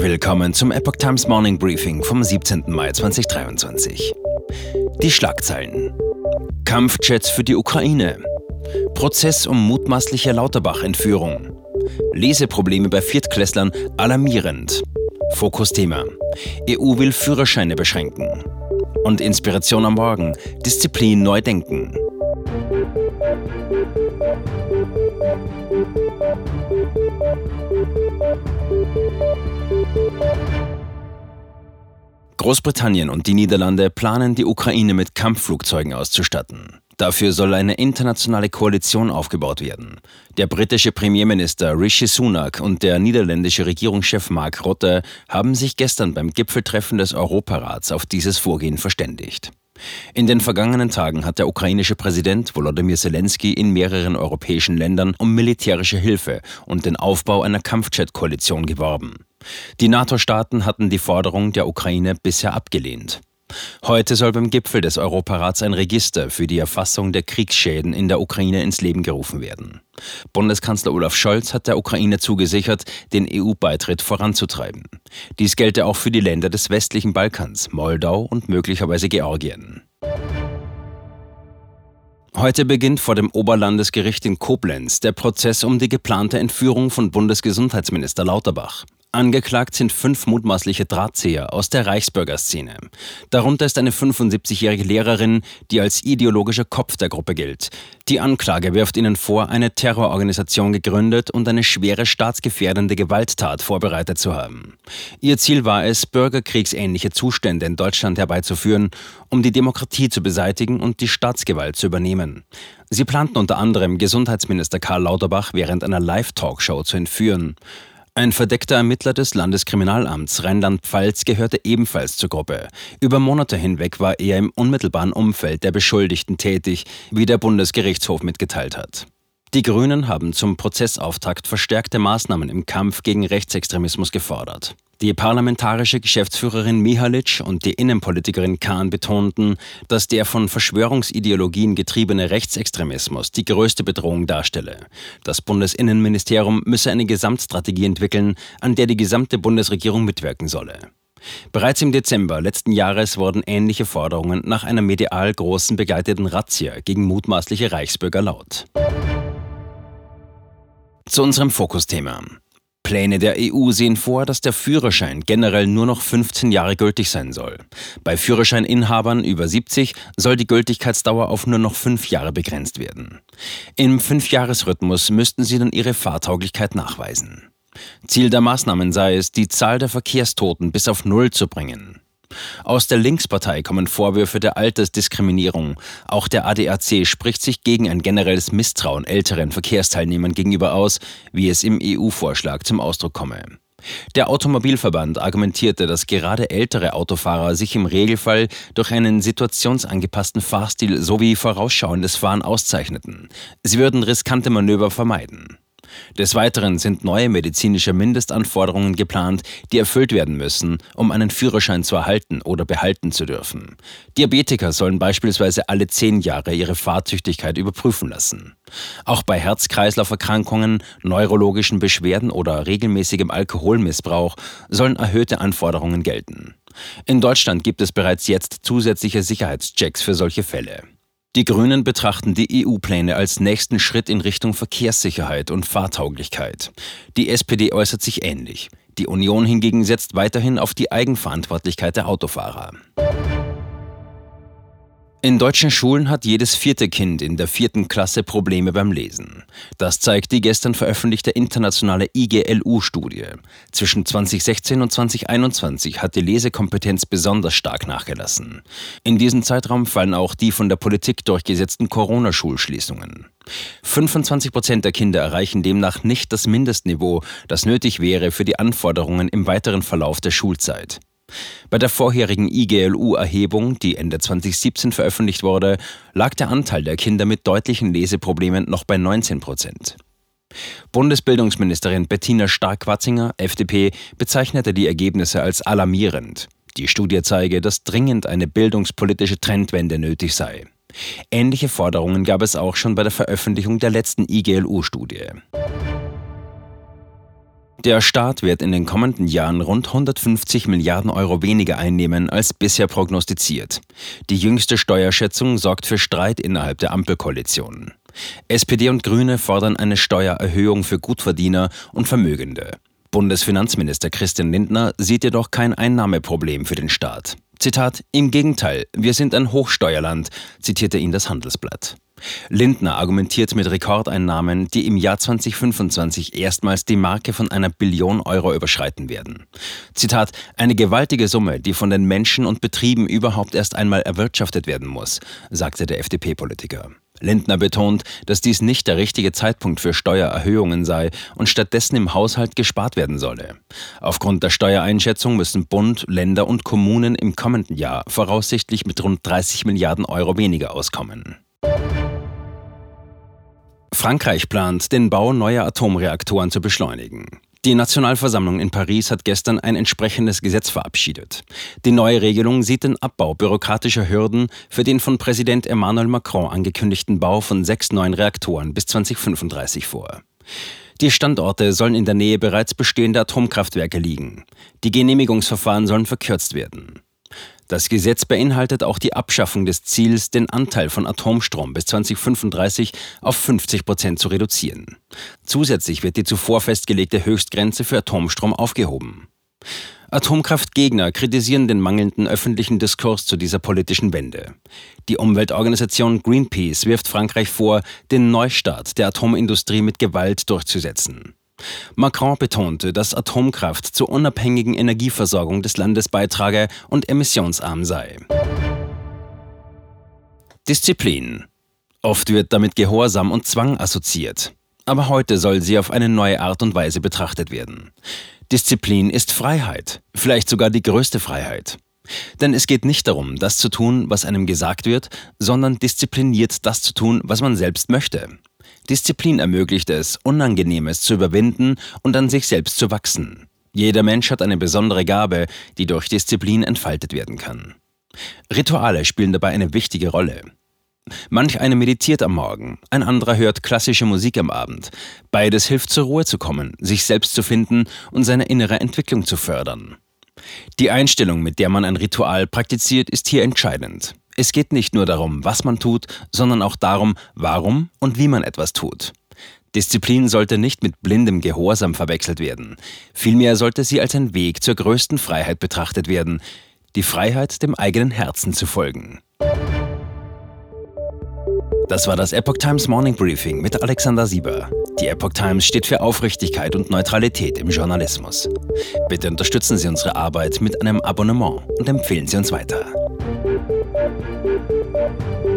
Willkommen zum Epoch Times Morning Briefing vom 17. Mai 2023. Die Schlagzeilen. Kampfjets für die Ukraine. Prozess um mutmaßliche Lauterbach-Entführung. Leseprobleme bei Viertklässlern alarmierend. Fokusthema. EU will Führerscheine beschränken. Und Inspiration am Morgen. Disziplin neu denken. Großbritannien und die Niederlande planen, die Ukraine mit Kampfflugzeugen auszustatten. Dafür soll eine internationale Koalition aufgebaut werden. Der britische Premierminister Rishi Sunak und der niederländische Regierungschef Mark Rutte haben sich gestern beim Gipfeltreffen des Europarats auf dieses Vorgehen verständigt. In den vergangenen Tagen hat der ukrainische Präsident Volodymyr Zelensky in mehreren europäischen Ländern um militärische Hilfe und den Aufbau einer Kampfjet-Koalition geworben. Die NATO-Staaten hatten die Forderung der Ukraine bisher abgelehnt. Heute soll beim Gipfel des Europarats ein Register für die Erfassung der Kriegsschäden in der Ukraine ins Leben gerufen werden. Bundeskanzler Olaf Scholz hat der Ukraine zugesichert, den EU-Beitritt voranzutreiben. Dies gelte auch für die Länder des westlichen Balkans, Moldau und möglicherweise Georgien. Heute beginnt vor dem Oberlandesgericht in Koblenz der Prozess um die geplante Entführung von Bundesgesundheitsminister Lauterbach. Angeklagt sind fünf mutmaßliche Drahtzieher aus der Reichsbürgerszene. Darunter ist eine 75-jährige Lehrerin, die als ideologischer Kopf der Gruppe gilt. Die Anklage wirft ihnen vor, eine Terrororganisation gegründet und eine schwere staatsgefährdende Gewalttat vorbereitet zu haben. Ihr Ziel war es, bürgerkriegsähnliche Zustände in Deutschland herbeizuführen, um die Demokratie zu beseitigen und die Staatsgewalt zu übernehmen. Sie planten unter anderem Gesundheitsminister Karl Lauterbach während einer Live-Talkshow zu entführen. Ein verdeckter Ermittler des Landeskriminalamts Rheinland-Pfalz gehörte ebenfalls zur Gruppe. Über Monate hinweg war er im unmittelbaren Umfeld der Beschuldigten tätig, wie der Bundesgerichtshof mitgeteilt hat. Die Grünen haben zum Prozessauftakt verstärkte Maßnahmen im Kampf gegen Rechtsextremismus gefordert. Die parlamentarische Geschäftsführerin Mihalic und die Innenpolitikerin Kahn betonten, dass der von Verschwörungsideologien getriebene Rechtsextremismus die größte Bedrohung darstelle. Das Bundesinnenministerium müsse eine Gesamtstrategie entwickeln, an der die gesamte Bundesregierung mitwirken solle. Bereits im Dezember letzten Jahres wurden ähnliche Forderungen nach einer medial großen begleiteten Razzia gegen mutmaßliche Reichsbürger laut. Zu unserem Fokusthema. Pläne der EU sehen vor, dass der Führerschein generell nur noch 15 Jahre gültig sein soll. Bei Führerscheininhabern über 70 soll die Gültigkeitsdauer auf nur noch fünf Jahre begrenzt werden. Im Fünfjahresrhythmus müssten sie dann ihre Fahrtauglichkeit nachweisen. Ziel der Maßnahmen sei es, die Zahl der Verkehrstoten bis auf Null zu bringen. Aus der Linkspartei kommen Vorwürfe der Altersdiskriminierung. Auch der ADAC spricht sich gegen ein generelles Misstrauen älteren Verkehrsteilnehmern gegenüber aus, wie es im EU-Vorschlag zum Ausdruck komme. Der Automobilverband argumentierte, dass gerade ältere Autofahrer sich im Regelfall durch einen situationsangepassten Fahrstil sowie vorausschauendes Fahren auszeichneten. Sie würden riskante Manöver vermeiden. Des Weiteren sind neue medizinische Mindestanforderungen geplant, die erfüllt werden müssen, um einen Führerschein zu erhalten oder behalten zu dürfen. Diabetiker sollen beispielsweise alle zehn Jahre ihre Fahrtüchtigkeit überprüfen lassen. Auch bei Herz-Kreislauf-Erkrankungen, neurologischen Beschwerden oder regelmäßigem Alkoholmissbrauch sollen erhöhte Anforderungen gelten. In Deutschland gibt es bereits jetzt zusätzliche Sicherheitschecks für solche Fälle. Die Grünen betrachten die EU-Pläne als nächsten Schritt in Richtung Verkehrssicherheit und Fahrtauglichkeit. Die SPD äußert sich ähnlich. Die Union hingegen setzt weiterhin auf die Eigenverantwortlichkeit der Autofahrer. In deutschen Schulen hat jedes vierte Kind in der vierten Klasse Probleme beim Lesen. Das zeigt die gestern veröffentlichte internationale IGLU-Studie. Zwischen 2016 und 2021 hat die Lesekompetenz besonders stark nachgelassen. In diesen Zeitraum fallen auch die von der Politik durchgesetzten Corona-Schulschließungen. 25 Prozent der Kinder erreichen demnach nicht das Mindestniveau, das nötig wäre für die Anforderungen im weiteren Verlauf der Schulzeit. Bei der vorherigen IGLU-Erhebung, die Ende 2017 veröffentlicht wurde, lag der Anteil der Kinder mit deutlichen Leseproblemen noch bei 19 Prozent. Bundesbildungsministerin Bettina Stark-Watzinger, FDP, bezeichnete die Ergebnisse als alarmierend. Die Studie zeige, dass dringend eine bildungspolitische Trendwende nötig sei. Ähnliche Forderungen gab es auch schon bei der Veröffentlichung der letzten IGLU-Studie. Der Staat wird in den kommenden Jahren rund 150 Milliarden Euro weniger einnehmen als bisher prognostiziert. Die jüngste Steuerschätzung sorgt für Streit innerhalb der Ampelkoalition. SPD und Grüne fordern eine Steuererhöhung für Gutverdiener und Vermögende. Bundesfinanzminister Christian Lindner sieht jedoch kein Einnahmeproblem für den Staat. Zitat: Im Gegenteil, wir sind ein Hochsteuerland, zitierte ihn das Handelsblatt. Lindner argumentiert mit Rekordeinnahmen, die im Jahr 2025 erstmals die Marke von einer Billion Euro überschreiten werden. Zitat, eine gewaltige Summe, die von den Menschen und Betrieben überhaupt erst einmal erwirtschaftet werden muss, sagte der FDP-Politiker. Lindner betont, dass dies nicht der richtige Zeitpunkt für Steuererhöhungen sei und stattdessen im Haushalt gespart werden solle. Aufgrund der Steuereinschätzung müssen Bund, Länder und Kommunen im kommenden Jahr voraussichtlich mit rund 30 Milliarden Euro weniger auskommen. Frankreich plant, den Bau neuer Atomreaktoren zu beschleunigen. Die Nationalversammlung in Paris hat gestern ein entsprechendes Gesetz verabschiedet. Die neue Regelung sieht den Abbau bürokratischer Hürden für den von Präsident Emmanuel Macron angekündigten Bau von sechs neuen Reaktoren bis 2035 vor. Die Standorte sollen in der Nähe bereits bestehender Atomkraftwerke liegen. Die Genehmigungsverfahren sollen verkürzt werden. Das Gesetz beinhaltet auch die Abschaffung des Ziels, den Anteil von Atomstrom bis 2035 auf 50 Prozent zu reduzieren. Zusätzlich wird die zuvor festgelegte Höchstgrenze für Atomstrom aufgehoben. Atomkraftgegner kritisieren den mangelnden öffentlichen Diskurs zu dieser politischen Wende. Die Umweltorganisation Greenpeace wirft Frankreich vor, den Neustart der Atomindustrie mit Gewalt durchzusetzen. Macron betonte, dass Atomkraft zur unabhängigen Energieversorgung des Landes beitrage und emissionsarm sei. Disziplin. Oft wird damit Gehorsam und Zwang assoziiert. Aber heute soll sie auf eine neue Art und Weise betrachtet werden. Disziplin ist Freiheit, vielleicht sogar die größte Freiheit. Denn es geht nicht darum, das zu tun, was einem gesagt wird, sondern diszipliniert das zu tun, was man selbst möchte. Disziplin ermöglicht es, Unangenehmes zu überwinden und an sich selbst zu wachsen. Jeder Mensch hat eine besondere Gabe, die durch Disziplin entfaltet werden kann. Rituale spielen dabei eine wichtige Rolle. Manch einer meditiert am Morgen, ein anderer hört klassische Musik am Abend. Beides hilft zur Ruhe zu kommen, sich selbst zu finden und seine innere Entwicklung zu fördern. Die Einstellung, mit der man ein Ritual praktiziert, ist hier entscheidend. Es geht nicht nur darum, was man tut, sondern auch darum, warum und wie man etwas tut. Disziplin sollte nicht mit blindem Gehorsam verwechselt werden. Vielmehr sollte sie als ein Weg zur größten Freiheit betrachtet werden, die Freiheit, dem eigenen Herzen zu folgen. Das war das Epoch Times Morning Briefing mit Alexander Sieber. Die Epoch Times steht für Aufrichtigkeit und Neutralität im Journalismus. Bitte unterstützen Sie unsere Arbeit mit einem Abonnement und empfehlen Sie uns weiter. Thank you.